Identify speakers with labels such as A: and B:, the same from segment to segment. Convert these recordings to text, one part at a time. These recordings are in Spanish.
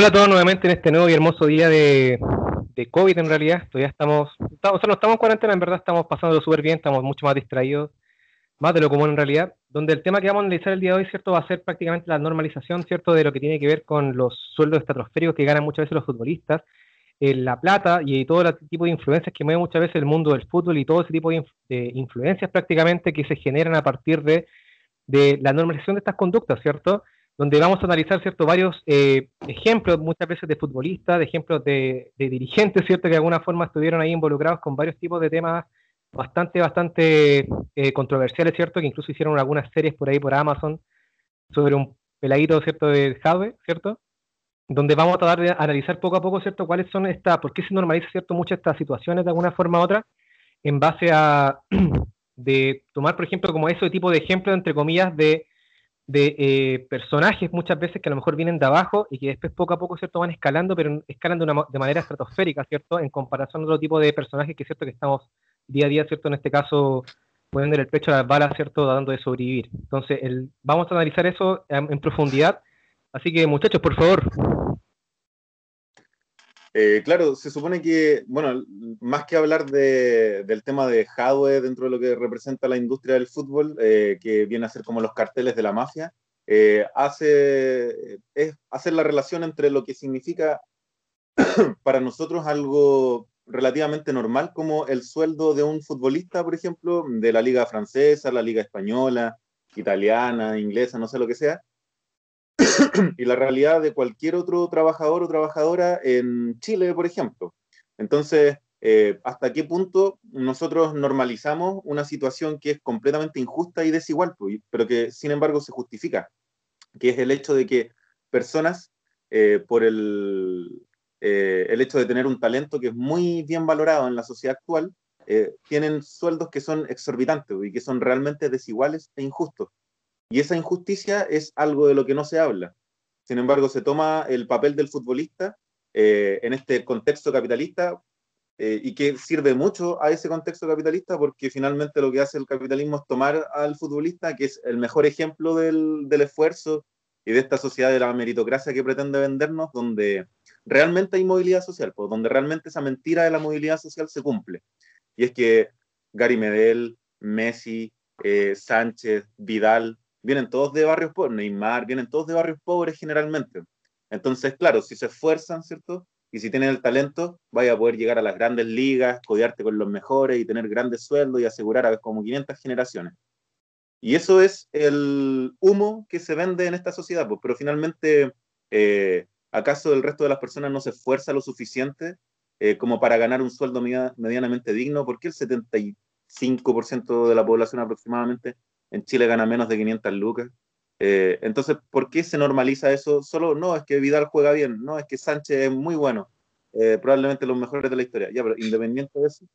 A: Hola a todos nuevamente en este nuevo y hermoso día de, de COVID en realidad. Todavía estamos, estamos, o sea, no estamos en cuarentena, en verdad estamos pasándolo súper bien, estamos mucho más distraídos, más de lo común en realidad, donde el tema que vamos a analizar el día de hoy, ¿cierto? Va a ser prácticamente la normalización, ¿cierto? De lo que tiene que ver con los sueldos estratosféricos que ganan muchas veces los futbolistas, la plata y todo el tipo de influencias que mueve muchas veces el mundo del fútbol y todo ese tipo de, de influencias prácticamente que se generan a partir de, de la normalización de estas conductas, ¿cierto? Donde vamos a analizar cierto, varios eh, ejemplos, muchas veces de futbolistas, de ejemplos de, dirigentes, ¿cierto? que de alguna forma estuvieron ahí involucrados con varios tipos de temas bastante, bastante eh, controversiales, ¿cierto? que incluso hicieron algunas series por ahí por Amazon sobre un peladito, ¿cierto? de Jave, ¿cierto? donde vamos a tratar de analizar poco a poco, ¿cierto? cuáles son estas, por qué se normaliza, ¿cierto? muchas estas situaciones de alguna forma u otra, en base a de tomar, por ejemplo, como ese tipo de ejemplo, entre comillas, de de eh, personajes muchas veces que a lo mejor vienen de abajo y que después poco a poco, ¿cierto? Van escalando, pero escalan de, una, de manera estratosférica, ¿cierto? En comparación a otro tipo de personajes que, ¿cierto? Que estamos día a día, ¿cierto? En este caso, poniendo el pecho a las balas, ¿cierto? Dando de sobrevivir. Entonces, el, vamos a analizar eso en profundidad. Así que, muchachos, por favor,
B: eh, claro, se supone que, bueno, más que hablar del tema de hardware dentro de lo que representa la industria del fútbol, eh, que viene a ser como los carteles de la mafia, eh, hace, es hacer la relación entre lo que significa para nosotros algo relativamente normal, como el sueldo de un futbolista, por ejemplo, de la liga francesa, la liga española, italiana, inglesa, no sé lo que sea, y la realidad de cualquier otro trabajador o trabajadora en Chile, por ejemplo. Entonces, eh, ¿hasta qué punto nosotros normalizamos una situación que es completamente injusta y desigual, pues, pero que sin embargo se justifica? Que es el hecho de que personas, eh, por el, eh, el hecho de tener un talento que es muy bien valorado en la sociedad actual, tienen sueldos que son exorbitantes y que son realmente desiguales e injustos. Y esa injusticia es algo de lo que no se habla. Sin embargo, se toma el papel del futbolista eh, en este contexto capitalista eh, y que sirve mucho a ese contexto capitalista porque finalmente lo que hace el capitalismo es tomar al futbolista, que es el mejor ejemplo del, del esfuerzo y de esta sociedad de la meritocracia que pretende vendernos, donde realmente hay movilidad social, pues, donde realmente esa mentira de la movilidad social se cumple. Y es que Gary Medel, Messi, eh, Sánchez, Vidal, vienen todos de barrios pobres, Neymar, vienen todos de barrios pobres generalmente. Entonces, claro, si se esfuerzan, ¿cierto? Y si tienen el talento, vaya a poder llegar a las grandes ligas, codiarte con los mejores y tener grandes sueldos y asegurar a como 500 generaciones. Y eso es el humo que se vende en esta sociedad, pues, pero finalmente, eh, ¿acaso el resto de las personas no se esfuerza lo suficiente eh, como para ganar un sueldo medianamente digno? ¿Por qué el 75% de la población aproximadamente en Chile gana menos de 500 lucas. Eh, entonces, ¿por qué se normaliza eso? Solo, no, es que Vidal juega bien, no, es que Sánchez es muy bueno, eh, probablemente los mejores de la historia. Ya, pero independiente de eso,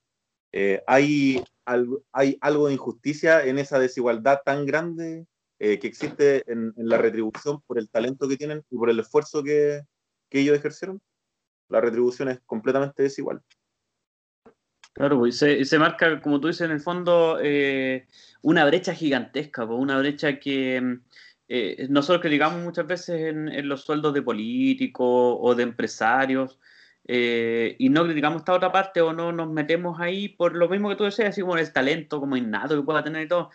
B: eh, hay, algo, hay algo de injusticia en esa desigualdad tan grande que existe en, la retribución por el talento que tienen y por el esfuerzo que, que ellos ejercieron. La retribución es completamente desigual.
C: Claro, pues, se, se marca, como tú dices, en el fondo, eh, una brecha gigantesca, pues, una brecha que mm, eh, nosotros que digamos muchas veces en, los sueldos de políticos o de empresarios, eh, y no criticamos esta otra parte o no nos metemos ahí por lo mismo que tú decías, así como el talento, como innato que pueda tener y todo,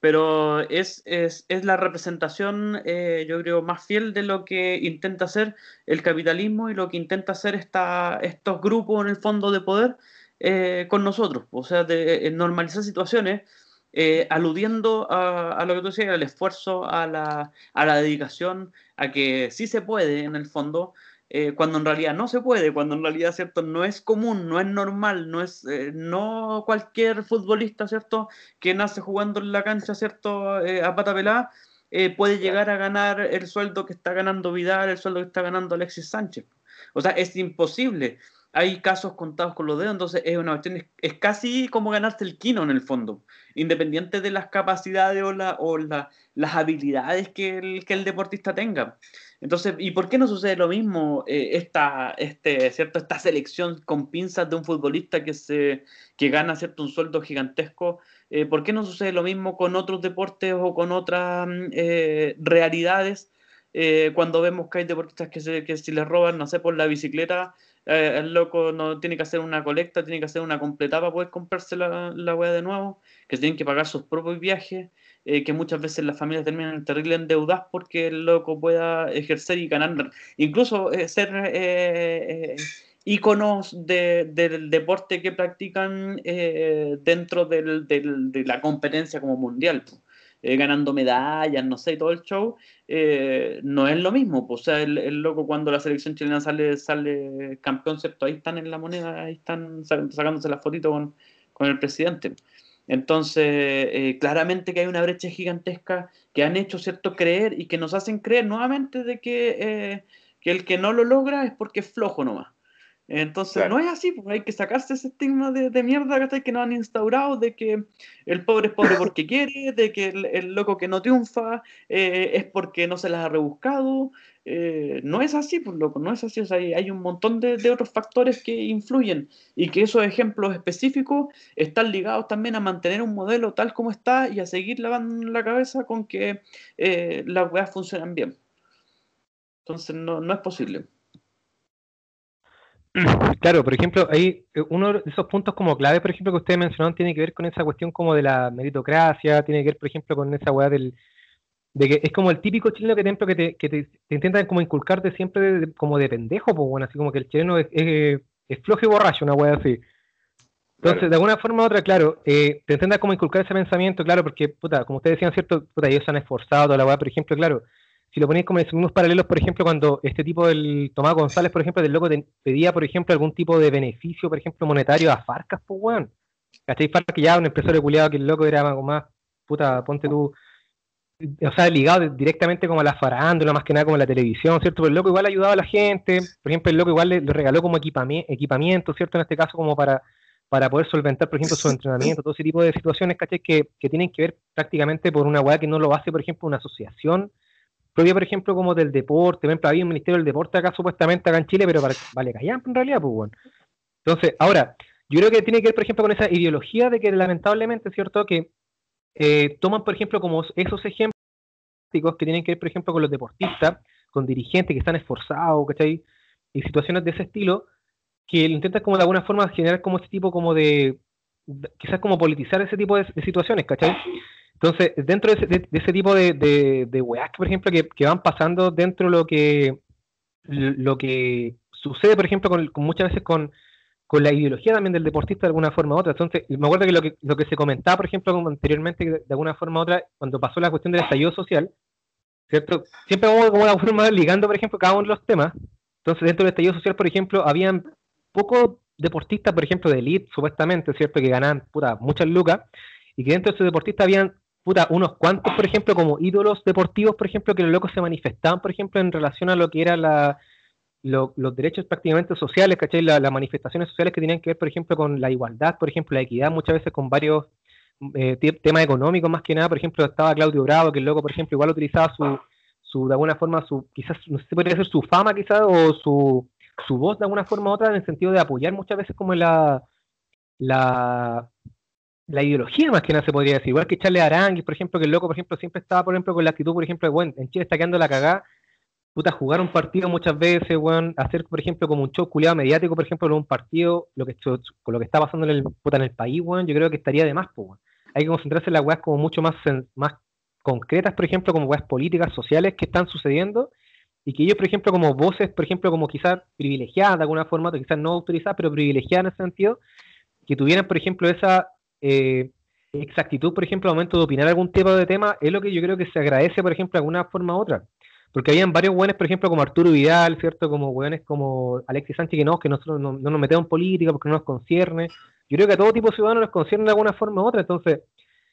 C: pero es, es, es la representación, yo creo, más fiel de lo que intenta hacer el capitalismo y lo que intenta hacer esta, estos grupos en el fondo de poder eh, con nosotros, o sea, de eh, normalizar situaciones, eh, aludiendo a, lo que tú decías, al esfuerzo, a la, a la, dedicación, a que sí se puede en el fondo, cuando en realidad no se puede, cuando en realidad, ¿cierto? No es común, no es normal, no es, no cualquier futbolista, ¿cierto? Que nace jugando en la cancha, ¿cierto? a pata pelada, puede llegar a ganar el sueldo que está ganando Vidal, el sueldo que está ganando Alexis Sánchez. O sea, es imposible hay casos contados con los dedos, entonces es una cuestión, es, casi como ganarse el quino en el fondo, independiente de las capacidades o, la, o la, las habilidades que el, que el, deportista tenga. Entonces, ¿y por qué no sucede lo mismo eh, esta, este, ¿cierto? esta selección con pinzas de un futbolista que, se, que gana ¿cierto? un sueldo gigantesco? Eh, ¿Por qué no sucede lo mismo con otros deportes o con otras mm, eh, realidades? cuando vemos que hay deportistas que, que si les roban, no sé, por la bicicleta, eh, el loco no tiene que hacer una colecta, tiene que hacer una completada para poder comprarse la, la de nuevo, que tienen que pagar sus propios viajes, eh, que muchas veces las familias terminan terrible endeudadas porque el loco pueda ejercer y ganar, incluso ser íconos del deporte que practican dentro del, de la competencia como mundial. Eh, ganando medallas, no sé, todo el show, eh, no es lo mismo. Pues, o sea, el, loco cuando la selección chilena sale, sale campeón, ¿cierto? Ahí están en la moneda, ahí están sacándose la fotito con, con el presidente. Entonces, eh, claramente que hay una brecha gigantesca que han hecho, ¿cierto?, creer y que nos hacen creer nuevamente de que, que el que no lo logra es porque es flojo nomás. Entonces, no es así, pues hay que sacarse ese estigma de, de mierda que nos han instaurado, de que el pobre es pobre porque quiere, de que el, loco que no triunfa eh, es porque no se las ha rebuscado. Eh, no es así, pues loco, no es así. O sea, hay, un montón de, otros factores que influyen y que esos ejemplos específicos están ligados también a mantener un modelo tal como está y a seguir lavando la cabeza con que eh, las weas funcionan bien. Entonces, no, no es posible.
A: Claro, por ejemplo, hay eh, uno de esos puntos como clave, por ejemplo, que ustedes mencionaron, tiene que ver con esa cuestión como de la meritocracia, tiene que ver, por ejemplo, con esa weá del, de que es como el típico chileno que, te, que, te, que te, intentan como inculcarte siempre como de pendejo, pues bueno, así como que el chileno es, es, flojo y borracho, una weá así. Entonces, de alguna forma u otra, claro, eh, te intentan como inculcar ese pensamiento, claro, porque, puta, como ustedes decían, ¿cierto? Puta, ellos se han esforzado, toda la weá, por ejemplo, claro, si lo ponéis como en unos paralelos, por ejemplo, cuando este tipo del Tomás González, por ejemplo, del loco pedía, por ejemplo, algún tipo de beneficio, por ejemplo, monetario a Farcas, pues weón. ¿Cachai? Farcas que ya un empresario culiado que el loco era más, más puta, ponte tú, o sea, ligado directamente como a la farándula, más que nada como a la televisión, ¿cierto? Pero el loco igual ayudaba a la gente, por ejemplo, el loco igual le, regaló como equipamiento, ¿cierto? En este caso, como para, para poder solventar, por ejemplo, su entrenamiento, todo ese tipo de situaciones, ¿cachai? Que, que tienen que ver prácticamente por una weá que no lo hace, por ejemplo, una asociación propia, por ejemplo, como del deporte, por ejemplo, había un ministerio del deporte acá supuestamente acá en Chile, pero vale callar en realidad, pues bueno. Entonces, ahora, yo creo que tiene que ver, por ejemplo, con esa ideología de que lamentablemente, ¿cierto? Que eh, toman, por ejemplo, como esos ejemplos que tienen que ver, por ejemplo, con los deportistas, con dirigentes que están esforzados, ¿cachai? Y situaciones de ese estilo, que intentan como de alguna forma generar como ese tipo como de, quizás como politizar ese tipo de, de situaciones, ¿cachai? Entonces, dentro de ese, tipo de, de, de weas, por ejemplo, que, van pasando dentro de lo que, lo que sucede, por ejemplo, con, muchas veces con, la ideología también del deportista de alguna forma u otra. Entonces, me acuerdo que lo que, lo que se comentaba, por ejemplo, como anteriormente, de, alguna forma u otra, cuando pasó la cuestión del estallido social, ¿cierto? Siempre vamos como de alguna forma ligando, por ejemplo, cada uno de los temas. Entonces, dentro del estallido social, por ejemplo, habían pocos deportistas, por ejemplo, de elite, supuestamente, ¿cierto? Que ganaban, puta, muchas lucas, y que dentro de esos deportistas habían unos cuantos, por ejemplo, como ídolos deportivos, por ejemplo, que los locos se manifestaban, por ejemplo, en relación a lo que eran los derechos prácticamente sociales, ¿cachai? las manifestaciones sociales que tenían que ver, por ejemplo, con la igualdad, por ejemplo, la equidad, muchas veces con varios eh, temas económicos, más que nada, por ejemplo, estaba Claudio Bravo, que el loco, por ejemplo, igual utilizaba su, su de alguna forma, su quizás, no sé podría ser su fama, quizás, o su, su voz de alguna forma u otra, en el sentido de apoyar muchas veces como la, la la ideología más que nada se podría decir, igual que Charles Aranguis, por ejemplo, que el loco, por ejemplo, siempre estaba, por ejemplo, con la actitud, por ejemplo, de, bueno, en Chile está quedando la cagada, puta, jugar un partido muchas veces, weón, hacer, por ejemplo, como un show culiado mediático, por ejemplo, en un partido, lo que, con lo que está pasando en el, puta, en el país, weón, yo creo que estaría de más, pues, Hay que concentrarse en las weas como mucho más, más concretas, por ejemplo, como weas políticas, sociales que están sucediendo, y que ellos, por ejemplo, como voces, por ejemplo, como quizás privilegiadas de alguna forma, quizás no autorizadas, pero privilegiadas en ese sentido, que tuvieran, por ejemplo, esa eh, exactitud, por ejemplo, al momento de opinar algún tipo de tema, es lo que yo creo que se agradece, por ejemplo, de alguna forma u otra. Porque habían varios buenos, por ejemplo, como Arturo Vidal, ¿cierto? Como buenos como Alexis Sánchez, que no, que nosotros no, nos metemos en política porque no nos concierne. Yo creo que a todo tipo de ciudadanos nos concierne de alguna forma u otra. Entonces,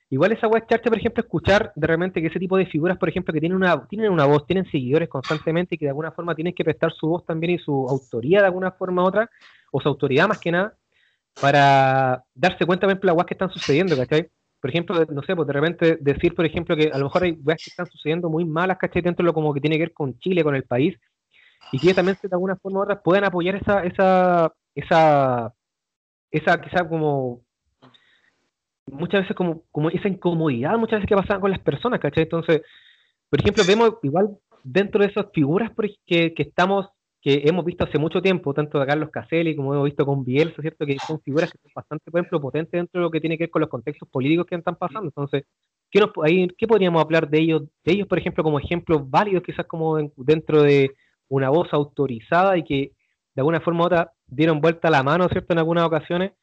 A: igual esa web charcha, por ejemplo, escuchar de repente que ese tipo de figuras, por ejemplo, que tienen una, tienen una voz, tienen seguidores constantemente y que de alguna forma tienen que prestar su voz también y su autoría de alguna forma u otra, o su autoridad más que nada, para darse cuenta, por ejemplo, las weas que están sucediendo, ¿cachai? Por ejemplo, no sé, pues de repente decir, por ejemplo, que a lo mejor hay weas que están sucediendo muy malas, ¿cachai? Dentro de lo como que tiene que ver con Chile, con el país, y que también de alguna forma u otra puedan apoyar esa, esa, esa, esa, quizá como muchas veces como, como esa incomodidad muchas veces que pasan con las personas, ¿cachai? Entonces, por ejemplo, vemos igual dentro de esas figuras que, que estamos que hemos visto hace mucho tiempo, tanto de Carlos Caselli como hemos visto con Bielsa, ¿cierto? Que son figuras que son bastante, por ejemplo, potentes dentro de lo que tiene que ver con los contextos políticos que están pasando. Entonces, ¿qué, nos, ahí, ¿qué podríamos hablar de ellos, de ellos, por ejemplo, como ejemplos válidos, quizás como dentro de una voz autorizada y que de alguna forma u otra dieron vuelta la mano, ¿cierto? En algunas ocasiones,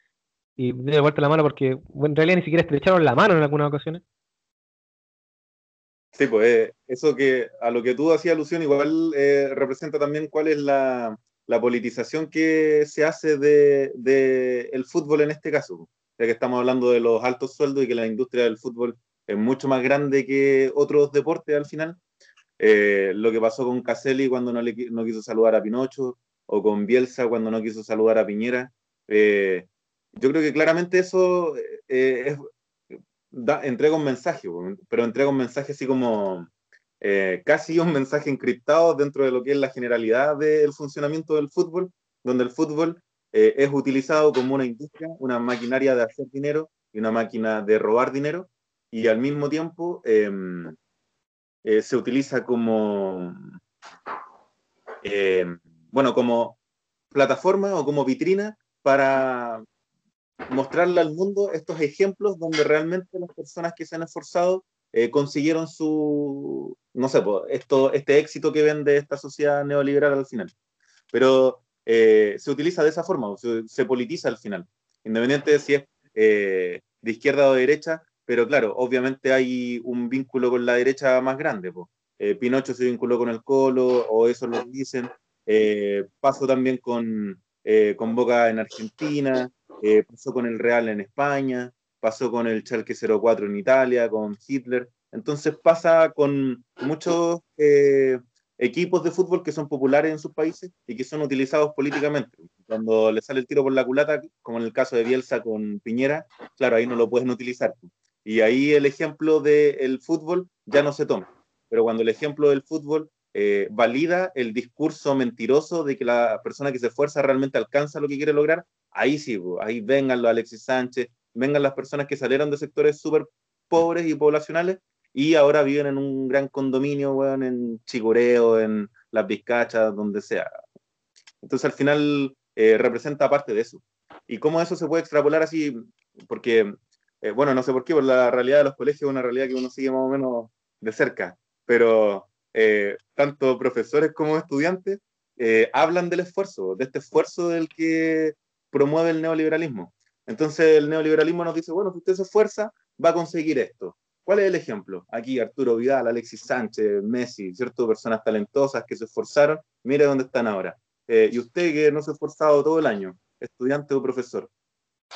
A: y dieron vuelta la mano porque en realidad ni siquiera estrecharon la mano en algunas ocasiones.
B: Sí, pues eh, eso que a lo que tú hacías alusión igual eh, representa también cuál es la, politización que se hace de, el fútbol en este caso, ya que estamos hablando de los altos sueldos y que la industria del fútbol es mucho más grande que otros deportes al final. Eh, lo que pasó con Caselli cuando no, le, no quiso saludar a Pinocho, o con Bielsa cuando no quiso saludar a Piñera. yo creo que claramente eso es, entrega un mensaje, pero entrega un mensaje así como eh, casi un mensaje encriptado dentro de lo que es la generalidad del funcionamiento del fútbol, donde el fútbol eh, es utilizado como una industria, una maquinaria de hacer dinero y una máquina de robar dinero, y al mismo tiempo em, eh, se utiliza como, em, bueno, como plataforma o como vitrina para mostrarle al mundo estos ejemplos donde realmente las personas que se han esforzado eh, consiguieron su, no sé, esto, este éxito que vende esta sociedad neoliberal al final. Pero eh, se utiliza de esa forma, se, politiza al final, independiente de si es eh, de izquierda o de derecha, pero claro, obviamente hay un vínculo con la derecha más grande. Pinocho se vinculó con el Colo, o eso lo dicen. pasó también con, con Boca en Argentina, eh, pasó con el Real en España, pasó con el Schalke 04 en Italia, con Hitler. Entonces pasa con muchos eh, equipos de fútbol que son populares en sus países y que son utilizados políticamente. Cuando le sale el tiro por la culata, como en el caso de Bielsa con Piñera, claro, ahí no lo pueden utilizar. Y ahí el ejemplo del fútbol ya no se toma. Pero cuando el ejemplo del fútbol eh, valida el discurso mentiroso de que la persona que se esfuerza realmente alcanza lo que quiere lograr, ahí sí, ahí vengan los Alexis Sánchez, vengan las personas que salieron de sectores súper pobres y poblacionales y ahora viven en un gran condominio, bueno, en Chigureo, en Las Vizcachas, donde sea. Entonces al final eh, representa parte de eso. ¿Y cómo eso se puede extrapolar así? Porque, eh, bueno, no sé por qué, por la realidad de los colegios es una realidad que uno sigue más o menos de cerca, pero eh, tanto profesores como estudiantes hablan del esfuerzo, de este esfuerzo del que promueve el neoliberalismo. Entonces el neoliberalismo nos dice, bueno, si usted se esfuerza, va a conseguir esto. ¿Cuál es el ejemplo? Aquí Arturo Vidal, Alexis Sánchez, Messi, ¿cierto? Personas talentosas que se esforzaron, mire dónde están ahora. Eh, y usted que no se ha esforzado todo el año, estudiante o profesor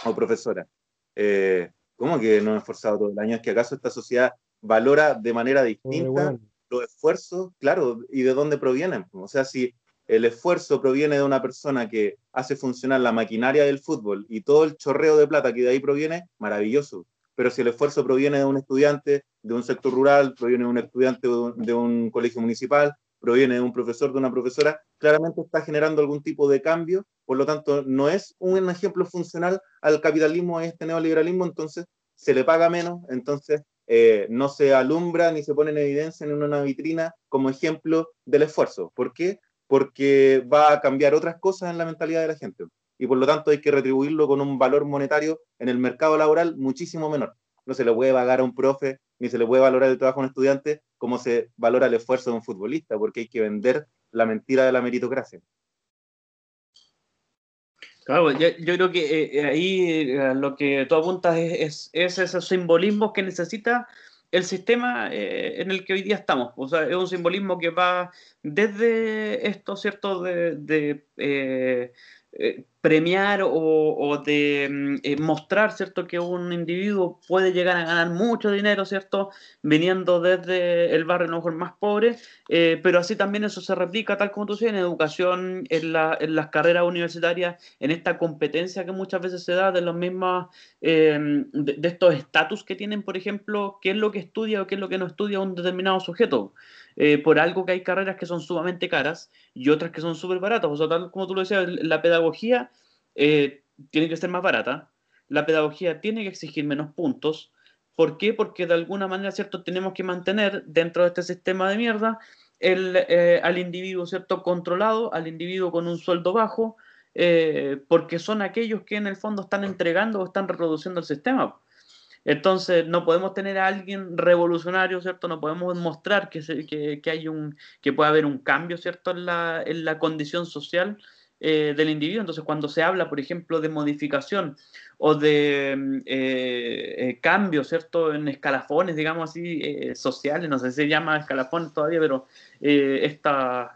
B: o profesora, eh, ¿cómo que no ha esforzado todo el año? ¿Es que acaso esta sociedad valora de manera distinta los esfuerzos? Claro, ¿y de dónde provienen? O sea, si el esfuerzo proviene de una persona que hace funcionar la maquinaria del fútbol y todo el chorreo de plata que de ahí proviene, maravilloso. Pero si el esfuerzo proviene de un estudiante de un sector rural, proviene de un estudiante de un colegio municipal, proviene de un profesor, de una profesora, claramente está generando algún tipo de cambio, por lo tanto no es un ejemplo funcional al capitalismo, a este neoliberalismo, entonces se le paga menos, entonces eh, no se alumbra ni se pone en evidencia en una vitrina como ejemplo del esfuerzo. ¿Por qué? Porque va a cambiar otras cosas en la mentalidad de la gente. Y por lo tanto hay que retribuirlo con un valor monetario en el mercado laboral muchísimo menor. No se le puede pagar a un profe, ni se le puede valorar el trabajo a un estudiante como se valora el esfuerzo de un futbolista, porque hay que vender la mentira de la meritocracia.
C: Claro, yo, creo que eh, ahí eh, lo que tú apuntas es, es, esos simbolismos que necesita el sistema eh, en el que hoy día estamos. O sea, es un simbolismo que va desde esto, ¿cierto?, de, eh, eh, premiar o, de mm, eh, mostrar, ¿cierto?, que un individuo puede llegar a ganar mucho dinero, ¿cierto?, viniendo desde el barrio más pobre, eh, pero así también eso se replica, tal como tú dices, en educación, en, las carreras universitarias, en esta competencia que muchas veces se da de los mismos, de, de, estos estatus que tienen, por ejemplo, qué es lo que estudia o qué es lo que no estudia un determinado sujeto. Eh, por algo que hay carreras que son sumamente caras y otras que son súper baratas. O sea, tal como tú lo decías, la pedagogía eh, tiene que ser más barata, la pedagogía tiene que exigir menos puntos. ¿Por qué? Porque de alguna manera, ¿cierto? Tenemos que mantener dentro de este sistema de mierda eh, al individuo, ¿cierto? Controlado, al individuo con un sueldo bajo, eh, porque son aquellos que en el fondo están entregando o están reproduciendo el sistema. Entonces, no podemos tener a alguien revolucionario, ¿cierto? No podemos mostrar que, que, que hay un, que puede haber un cambio, ¿cierto? En la, en la condición social eh, del individuo. Entonces, cuando se habla, por ejemplo, de modificación o de mm, eh, eh, cambio, ¿cierto? En escalafones, digamos así, sociales, no sé si se llama escalafones todavía, pero estos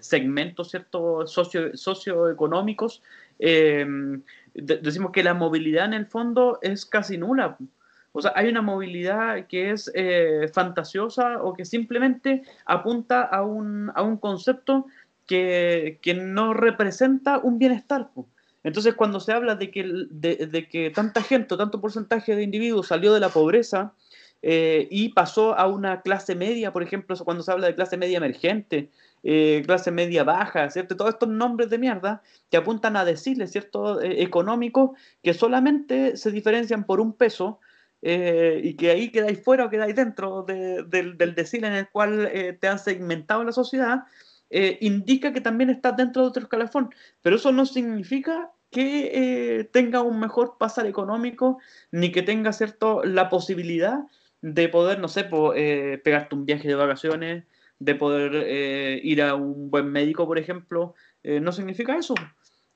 C: segmentos, ¿cierto? Socio, socioeconómicos, decimos que la movilidad en el fondo es casi nula. O sea, hay una movilidad que es fantasiosa o que simplemente apunta a un, a un concepto que, no representa un bienestar. Entonces, cuando se habla de que, de, que tanta gente, tanto porcentaje de individuos salió de la pobreza eh, y pasó a una clase media, por ejemplo, cuando se habla de clase media emergente, eh, clase media baja, ¿cierto? Todos estos nombres de mierda que apuntan a decirle, ¿cierto? Eh, económicos que solamente se diferencian por un peso y que ahí quedáis fuera o quedáis dentro del, del decirle en el cual te han segmentado la sociedad eh, indica que también está dentro de otro escalafón, pero eso no significa que eh, tenga un mejor pasar económico ni que tenga cierto la posibilidad de poder, no sé, eh, pegarte un viaje de vacaciones, de poder ir a un buen médico, por ejemplo, no significa eso.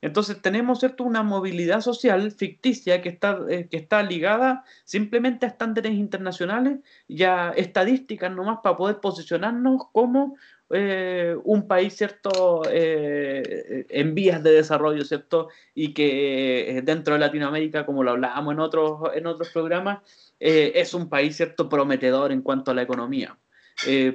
C: Entonces tenemos cierto una movilidad social ficticia que está, que está ligada simplemente a estándares internacionales y a estadísticas nomás para poder posicionarnos como eh, un país, ¿cierto?, eh, en vías de desarrollo, ¿cierto? Y que eh, dentro de Latinoamérica, como lo hablábamos en otros, en otros programas, es un país, ¿cierto?, prometedor en cuanto a la economía.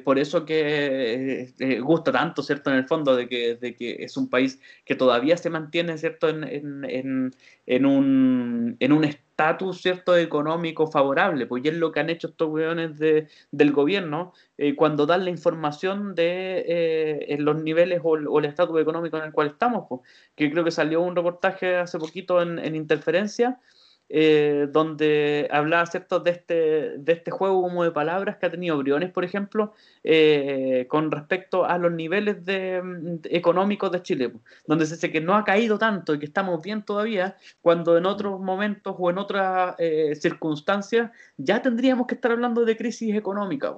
C: por eso que gusta tanto, ¿cierto? En el fondo, de que, de que, es un país que todavía se mantiene, ¿cierto? En, en, en un, en un estatus cierto económico favorable, pues y es lo que han hecho estos weones de, del gobierno eh, cuando dan la información de eh, los niveles o, el estatus económico en el cual estamos, pues, que creo que salió un reportaje hace poquito en, en Interferencia eh, donde hablaba ¿cierto? De, este, de este juego como de palabras que ha tenido Briones, por ejemplo, eh, con respecto a los niveles de, económicos de Chile, donde se dice que no ha caído tanto y que estamos bien todavía, cuando en otros momentos o en otras eh, circunstancias ya tendríamos que estar hablando de crisis económica.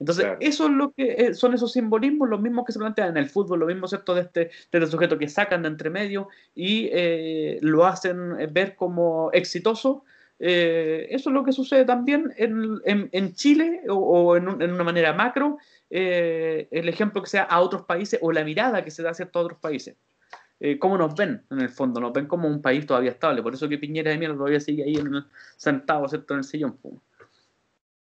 C: Entonces, eso es lo que eh, son esos simbolismos, los mismos que se plantean en el fútbol, lo mismo ¿cierto? de este, de este sujeto que sacan de entre medio y eh, lo hacen ver como exitoso. Eh, eso es lo que sucede también en, en, Chile o, en, una manera macro, el ejemplo que sea a otros países o la mirada que se da a otros países. ¿Cómo nos ven en el fondo? Nos ven como un país todavía estable. Por eso que Piñera de Mierda todavía sigue ahí en, sentado ¿cierto? en el sillón.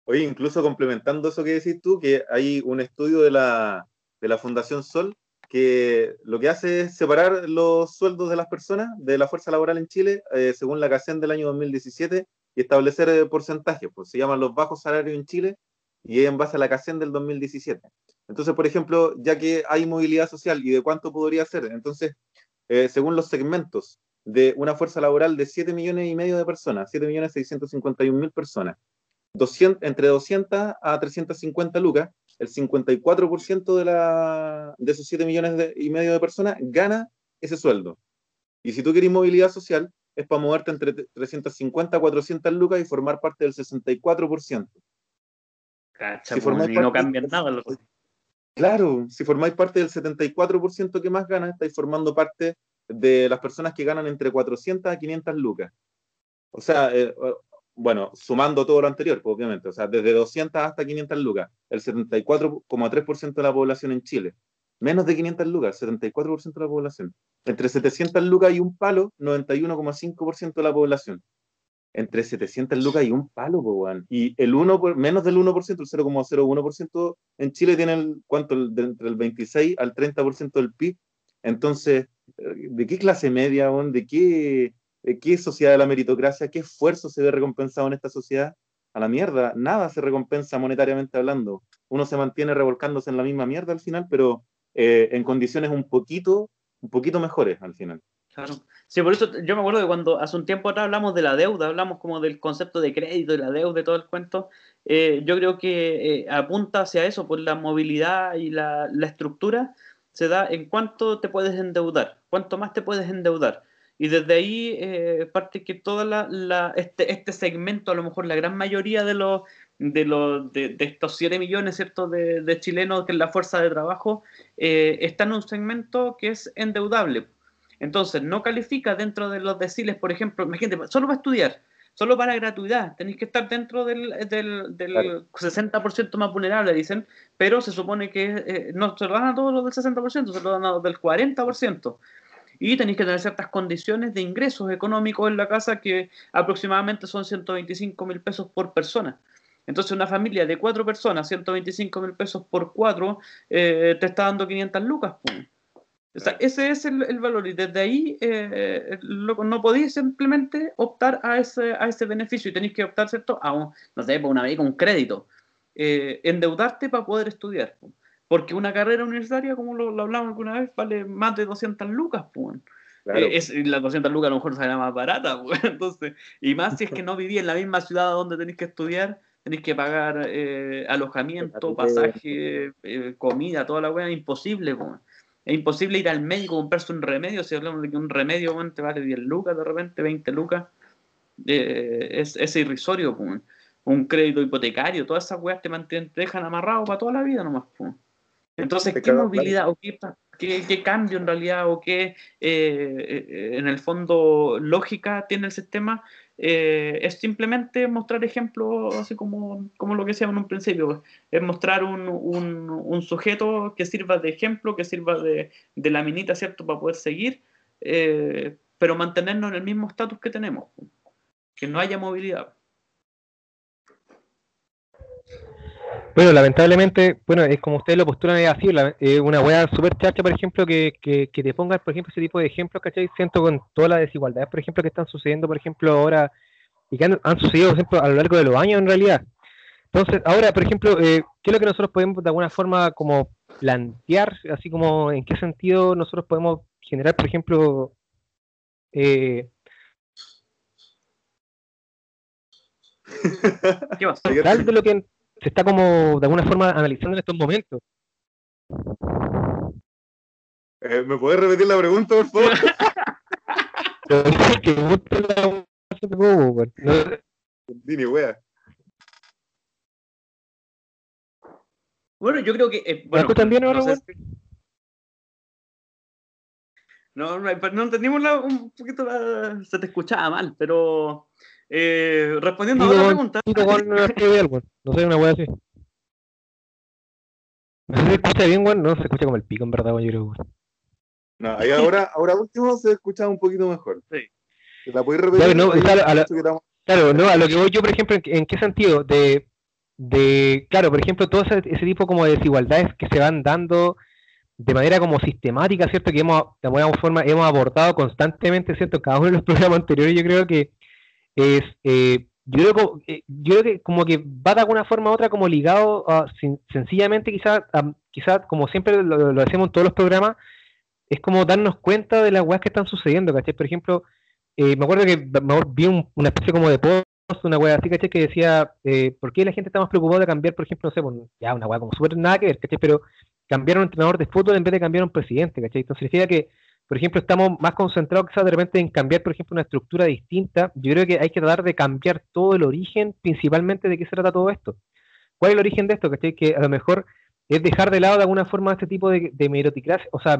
B: Oye, incluso complementando eso que decís tú, que hay un estudio de la, de la Fundación Sol que lo que hace es separar los sueldos de las personas de la fuerza laboral en Chile eh, según la CACEN del año 2017 y establecer eh, porcentajes, pues se llaman los bajos salarios en Chile y es en base a la CACEN del 2017. Entonces, por ejemplo, ya que hay movilidad social y de cuánto podría ser, entonces, eh, según los segmentos de una fuerza laboral de 7 millones y medio de personas, 7 millones 651 mil personas, 200, entre 200 a 350 lucas, el 54% de, la, de esos 7 millones y medio de personas gana ese sueldo. Y si tú quieres movilidad social, es para moverte entre 350 a 400 lucas y formar parte del 64%.
C: Cacha, si pues, y no cambian nada.
B: Claro, si formáis parte del 74% que más gana, estáis formando parte de las personas que ganan entre 400 a 500 lucas. O sea, eh, bueno, sumando todo lo anterior, pues, obviamente, o sea, desde 200 hasta 500 lucas, el 74,3% de la población en Chile. Menos de 500 lucas, 74% de la población. Entre 700 lucas y un palo, 91,5% de la población. Entre 700 lucas y un palo, pues, Y el 1, menos del 1%, el 0,01% en Chile tiene el, ¿cuánto? entre el 26 al 30% del PIB. Entonces, eh, ¿de qué clase media, ¿De qué eh, ¿Qué sociedad de la meritocracia? ¿Qué esfuerzo se ve recompensado en esta sociedad? A la mierda, nada se recompensa monetariamente hablando. Uno se mantiene revolcándose en la misma mierda al final, pero eh, en condiciones un poquito, un poquito mejores al final.
C: Claro. Sí, por eso yo me acuerdo de cuando hace un tiempo atrás hablamos de la deuda, hablamos como del concepto de crédito y la deuda y todo el cuento. Eh, yo creo que eh, apunta hacia eso, por la movilidad y la, la, estructura se da en cuánto te puedes endeudar, cuánto más te puedes endeudar. Y desde ahí eh, parte que todo la, este, este segmento, a lo mejor la gran mayoría de los de, los, de, estos 7 millones ¿cierto? De, de, chilenos que es la fuerza de trabajo, eh, está en un segmento que es endeudable. Entonces, no califica dentro de los deciles, por ejemplo, imagínate, solo para estudiar, solo para gratuidad, tenéis que estar dentro del, del, del 60% más vulnerable, dicen, pero se supone que eh, no se lo dan a todos los del 60%, se lo dan a los del 40% y tenéis que tener ciertas condiciones de ingresos económicos en la casa que aproximadamente son 125 mil pesos por persona. Entonces una familia de cuatro personas, 125 mil pesos por cuatro, eh, te está dando 500 lucas. ese es el, valor y desde ahí eh, no podéis simplemente optar a ese, a ese beneficio y tenéis que optar, ¿cierto? A un, no sé, por una vez con un crédito. Eh, endeudarte para poder estudiar. Porque una carrera universitaria, como lo, hablamos alguna vez, vale más de 200 lucas, pues. es, las 200 lucas a lo mejor sale más barata, pues. Entonces, y más si es que no viví en la misma ciudad donde tenéis que estudiar, tenéis que pagar eh, alojamiento, pasaje, eh, comida, toda la weá, es imposible, pues. Es imposible ir al médico a comprarse un remedio, si hablamos de que un remedio te vale 10 lucas de repente, 20 lucas, eh, es, es, irrisorio, pues. Un crédito hipotecario, todas esas weas te, mantienen, te dejan amarrado para toda la vida nomás, pues. Entonces, ¿qué movilidad o qué, qué, cambio en realidad o qué eh, eh, en el fondo lógica tiene el sistema? Eh, es simplemente mostrar ejemplos, así como, como lo que decíamos en un principio, es mostrar un, un, un, sujeto que sirva de ejemplo, que sirva de, de la minita, ¿cierto?, para poder seguir, pero mantenernos en el mismo estatus que tenemos, que no haya movilidad.
A: Bueno, lamentablemente, bueno, es como ustedes lo postulan así, eh, una wea súper chacha, por ejemplo, que, que, te pongan, por ejemplo, ese tipo de ejemplos, ¿cachai? Siento con todas las desigualdades, por ejemplo, que están sucediendo, por ejemplo, ahora, y que han, sucedido, por ejemplo, a lo largo de los años, en realidad. Entonces, ahora, por ejemplo, eh, ¿qué es lo que nosotros podemos, de alguna forma, como plantear, así como en qué sentido nosotros podemos generar, por ejemplo, eh, ¿Qué va? de lo que se está como de alguna forma analizando en estos momentos.
B: Eh, ¿Me puedes repetir la pregunta, por favor? Dini, wea.
C: Bueno, yo creo que. Eh, bueno,
A: ¿Me escuchan ahora, no,
C: no, no, no entendimos la, un poquito la, se te escuchaba mal, pero eh, respondiendo a otra pregunta.
A: no sé, una wea así. No sé si se escucha bien, weón. No, se escucha como el pico, en verdad, weón. Yo creo,
B: No, ahí ahora, ahora último se escucha un poquito mejor. Sí. ¿La podéis
A: repetir? Claro, no, claro, a, claro, no, a lo que voy yo, por ejemplo, ¿en, qué sentido? De, de, claro, por ejemplo, todo ese, ese, tipo como de desigualdades que se van dando de manera como sistemática, ¿cierto? Que hemos, de alguna forma, hemos abordado constantemente, ¿cierto? Cada uno de los programas anteriores, yo creo que es, eh, yo, creo, eh, yo creo que como que va de alguna forma u otra como ligado a, sencillamente quizás, quizás como siempre lo, hacemos en todos los programas, es como darnos cuenta de las weas que están sucediendo, ¿cachai? Por ejemplo, eh, me acuerdo que vi una especie como de post, una wea así, ¿cachai? Que decía, ¿por qué la gente está más preocupada de cambiar, por ejemplo, no sé, pues, ya una wea como súper nada que ver, ¿cachai? Pero cambiar un entrenador de fútbol en vez de cambiar un presidente, ¿cachai? Entonces significa que por ejemplo, estamos más concentrados quizás de repente en cambiar, por ejemplo, una estructura distinta. Yo creo que hay que tratar de cambiar todo el origen, principalmente de qué se trata todo esto. ¿Cuál es el origen de esto? Que a lo mejor es dejar de lado de alguna forma este tipo de, de meritocracia, o sea,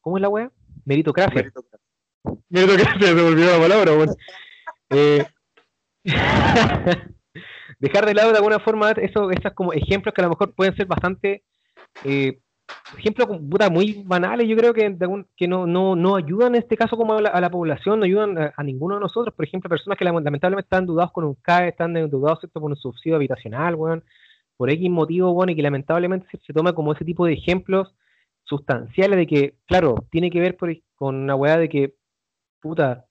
A: ¿cómo es la wea? Meritocracia. Meritocracia, se me olvidó la palabra, bueno. Eh, dejar de lado de alguna forma esos, esos como ejemplos que a lo mejor pueden ser bastante eh, ejemplos muy banales, yo creo que, que no, no, no ayudan en este caso como a la, población, no ayudan a, ninguno de nosotros. Por ejemplo, personas que lamentablemente están dudados con un CAE, están dudados con un subsidio habitacional, bueno, por X motivo, bueno, y que lamentablemente se, toma como ese tipo de ejemplos sustanciales de que, claro, tiene que ver con una weá de que, puta,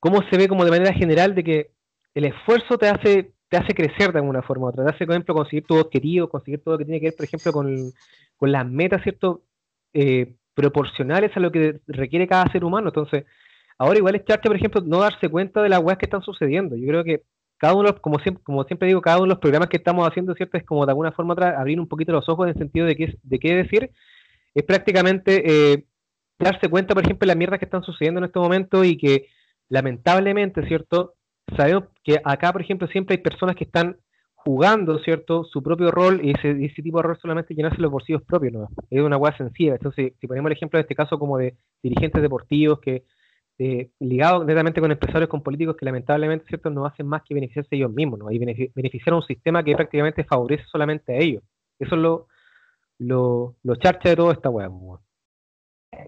A: cómo se ve como de manera general de que el esfuerzo te hace te hace crecer de alguna forma u otra, te hace, por ejemplo, conseguir tu objetivo, conseguir todo lo que tiene que ver, por ejemplo, con, las metas, ¿cierto? Eh, proporcionales a lo que requiere cada ser humano. Entonces, ahora igual es charcha, por ejemplo, no darse cuenta de las weas que están sucediendo. Yo creo que cada uno, como siempre, como siempre digo, cada uno de los programas que estamos haciendo, ¿cierto? Es como de alguna forma otra, abrir un poquito los ojos en el sentido de qué, de qué decir. Es prácticamente eh, darse cuenta, por ejemplo, de las mierdas que están sucediendo en este momento y que lamentablemente, ¿cierto? Sabemos que acá, por ejemplo, siempre hay personas que están jugando, ¿cierto? Su propio rol y ese, tipo de rol solamente llenarse los bolsillos propios, ¿no? Es una hueá sencilla. Entonces, si ponemos el ejemplo de este caso como de dirigentes deportivos que eh, ligados netamente con empresarios, con políticos que lamentablemente, ¿cierto? No hacen más que beneficiarse ellos mismos, ¿no? Y beneficiar a un sistema que prácticamente favorece solamente a ellos. Eso es lo, lo, lo charcha de toda esta hueá,
C: pues,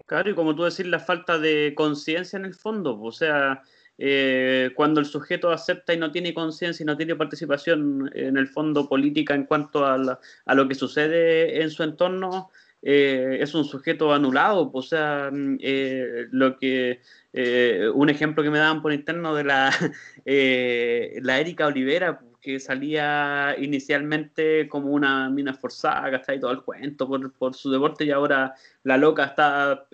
C: Claro, y como tú decís, la falta de conciencia en el fondo, o sea, eh, cuando el sujeto acepta y no tiene conciencia y no tiene participación en el fondo política en cuanto a, a lo que sucede en su entorno, eh, es un sujeto anulado. O sea, mm, eh, lo que un ejemplo que me daban por interno de la, la Erika Olivera, que salía inicialmente como una mina forzada, y Todo el cuento por, por, su deporte y ahora la loca está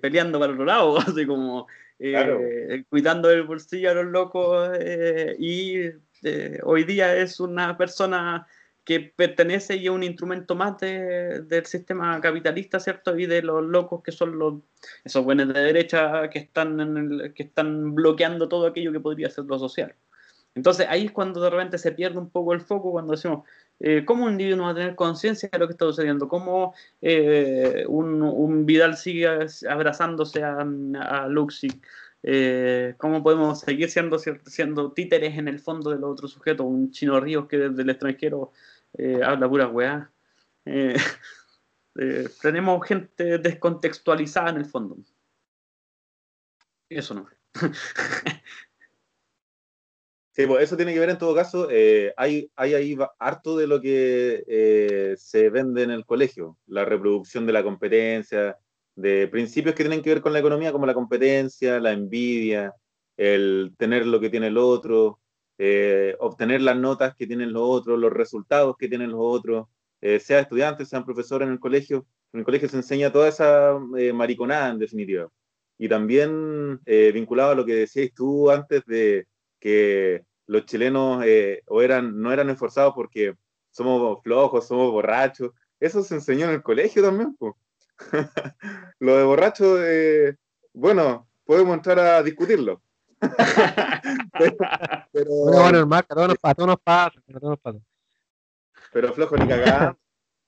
C: peleando para otro lado, así como eh, cuidando el bolsillo a los locos eh, y eh, hoy día es una persona que pertenece y es un instrumento más del sistema capitalista, ¿cierto? Y de los locos que son los, esos buenos de derecha que están, que están bloqueando todo aquello que podría ser lo social. Entonces ahí es cuando de repente se pierde un poco el foco, cuando decimos, ¿cómo un individuo va a tener conciencia de lo que está sucediendo? ¿Cómo un, un, Vidal sigue abrazándose a, a? Eh, ¿Cómo podemos seguir siendo, siendo títeres en el fondo del otro sujeto? Un chino Ríos que desde el extranjero eh, habla pura weá. Eh, tenemos gente descontextualizada en el fondo. Eso no.
B: Sí, pues eso tiene que ver en todo caso, hay, hay ahí harto de lo que se vende en el colegio, la reproducción de la competencia, de principios que tienen que ver con la economía, como la competencia, la envidia, el tener lo que tiene el otro, eh, obtener las notas que tienen los otros, los resultados que tienen los otros, eh, sea estudiantes, sean profesores en el colegio. En el colegio se enseña toda esa eh, mariconada, en definitiva. Y también vinculado a lo que decías tú antes de que los chilenos o eran, no eran esforzados porque somos flojos, somos borrachos. Eso se enseñó en el colegio también. Pues. lo de borracho, eh, bueno, podemos entrar a discutirlo.
A: pero, bueno, a todos, nos, a todos nos pasa, a todos nos pasa.
B: Pero flojo ni cagada.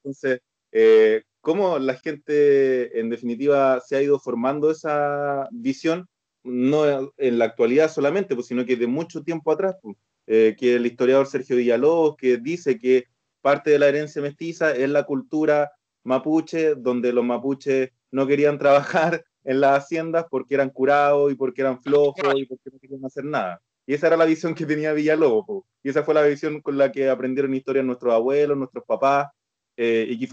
B: Entonces, eh, ¿cómo la gente en definitiva se ha ido formando esa visión? No en la actualidad solamente, pues, sino que de mucho tiempo atrás, pues, eh, que el historiador Sergio Villalobos, que dice que parte de la herencia mestiza es la cultura mapuche, donde los mapuches no querían trabajar en las haciendas porque eran curados y porque eran flojos y porque no querían hacer nada. Y esa era la visión que tenía Villalobos. Y esa fue la visión con la que aprendieron historia nuestros abuelos, nuestros papás, eh, y que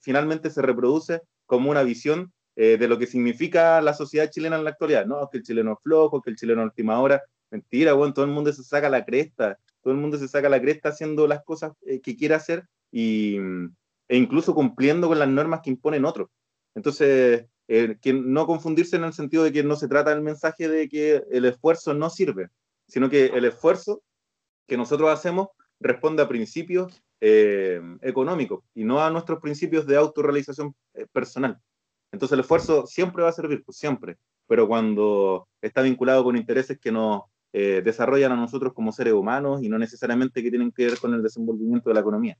B: finalmente se reproduce como una visión eh, de lo que significa la sociedad chilena en la actualidad. No, que el chileno es flojo, que el chileno es última hora. Mentira, bueno, todo el mundo se saca la cresta. Todo el mundo se saca la cresta haciendo las cosas eh, que quiere hacer y, e incluso cumpliendo con las normas que imponen otros. Entonces, eh, que no confundirse en el sentido de que no se trata del mensaje de que el esfuerzo no sirve, sino que el esfuerzo que nosotros hacemos responde a principios económicos y no a nuestros principios de autorrealización personal. Entonces el esfuerzo siempre va a servir, pues siempre, pero cuando está vinculado con intereses que nos desarrollan a nosotros como seres humanos y no necesariamente que tienen que ver con el desenvolvimiento de la economía.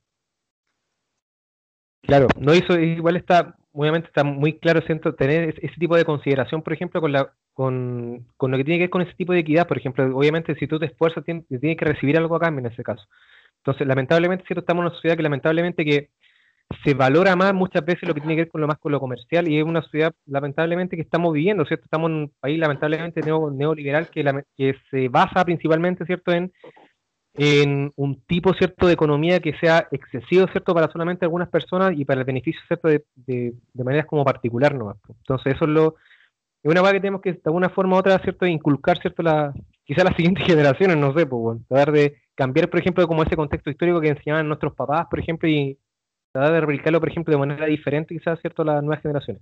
A: Claro, no hizo, igual está, obviamente está muy claro siento, tener ese tipo de consideración, por ejemplo, con la con, lo que tiene que ver con ese tipo de equidad, por ejemplo, obviamente si tú te esfuerzas, tienes, que recibir algo a cambio en ese caso. Entonces, lamentablemente, cierto, estamos en una sociedad que lamentablemente que se valora más muchas veces lo que tiene que ver con lo más con lo comercial y es una sociedad lamentablemente que estamos viviendo, ¿cierto? Estamos en un país lamentablemente neoliberal que, se basa principalmente, ¿cierto?, en en un tipo cierto de economía que sea excesivo cierto para solamente algunas personas y para el beneficio cierto de, de, maneras como particular no entonces eso es lo es una cosa que tenemos que de alguna forma u otra cierto inculcar cierto la quizás las siguientes generaciones no sé pues tratar de cambiar por ejemplo como ese contexto histórico que enseñaban nuestros papás por ejemplo y tratar de replicarlo por ejemplo de manera diferente quizás cierto a las nuevas generaciones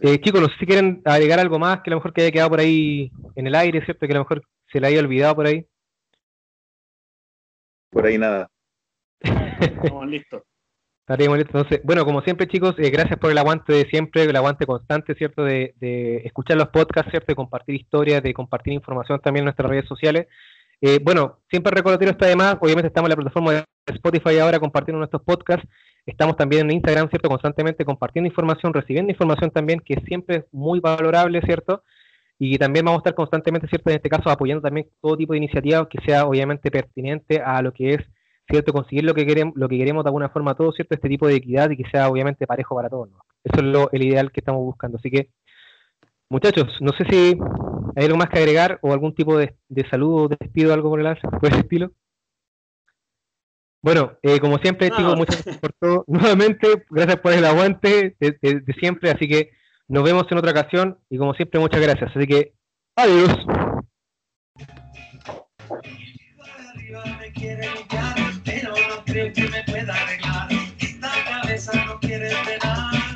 A: Eh, chicos, no sé si quieren agregar algo más que a lo mejor que haya quedado por ahí en el aire, ¿cierto? Que a lo mejor se le haya olvidado por ahí.
B: Por ahí nada.
C: Estamos listos.
A: Estaríamos listos. Entonces, bueno, como siempre, chicos, eh, gracias por el aguante de siempre, el aguante constante, ¿cierto? De, de, escuchar los podcasts, ¿cierto? De compartir historias, de compartir información también en nuestras redes sociales. Eh, bueno, siempre recordatorio está además, obviamente estamos en la plataforma de Spotify ahora compartiendo nuestros podcasts, estamos también en Instagram, ¿cierto? Constantemente compartiendo información, recibiendo información también, que siempre es muy valorable, ¿cierto? Y también vamos a estar constantemente, ¿cierto? En este caso, apoyando también todo tipo de iniciativas que sea obviamente pertinente a lo que es, ¿cierto? Conseguir lo que queremos, lo que queremos de alguna forma todos, ¿cierto? Este tipo de equidad y que sea obviamente parejo para todos. Eso es lo, el ideal que estamos buscando. Así que, muchachos, no sé si hay algo más que agregar o algún tipo de, de saludo, despido, algo por el, por ese estilo. Bueno, eh, como siempre, no. chicos, muchas gracias por todo. Nuevamente, gracias por el aguante de, de, de, siempre. Así que nos vemos en otra ocasión y como siempre, muchas gracias. Así que, adiós.